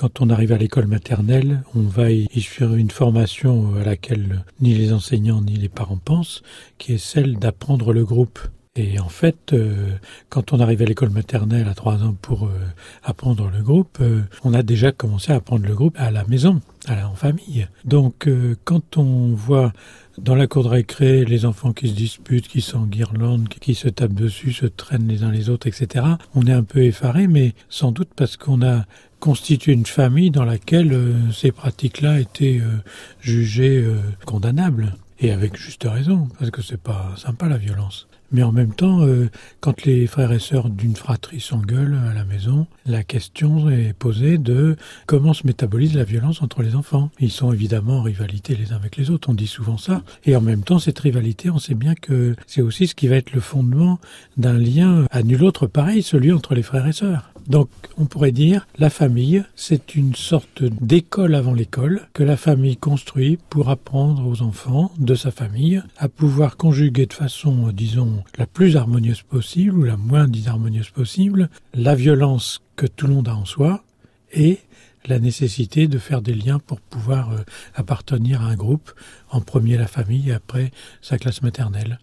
quand on arrive à l'école maternelle, on va y suivre une formation à laquelle ni les enseignants ni les parents pensent, qui est celle d'apprendre le groupe. Et en fait, euh, quand on arrive à l'école maternelle à trois ans pour euh, apprendre le groupe, euh, on a déjà commencé à apprendre le groupe à la maison, en famille. Donc, quand on voit dans la cour de récré les enfants qui se disputent, qui s'enguirlandent, qui se tapent dessus, se traînent les uns les autres, etc., on est un peu effaré, mais sans doute parce qu'on a constitué une famille dans laquelle ces pratiques-là étaient jugées condamnables. Et avec juste raison, parce que c'est pas sympa la violence. Mais en même temps, euh, quand les frères et sœurs d'une fratrie s'engueulent à la maison, la question est posée de comment se métabolise la violence entre les enfants. Ils sont évidemment en rivalité les uns avec les autres, on dit souvent ça. Et en même temps, cette rivalité, on sait bien que c'est aussi ce qui va être le fondement d'un lien à nul autre pareil, celui entre les frères et sœurs. Donc on pourrait dire la famille, c'est une sorte d'école avant l'école que la famille construit pour apprendre aux enfants de sa famille à pouvoir conjuguer de façon, disons, la plus harmonieuse possible ou la moins disharmonieuse possible la violence que tout le monde a en soi et la nécessité de faire des liens pour pouvoir euh, appartenir à un groupe, en premier la famille et après sa classe maternelle.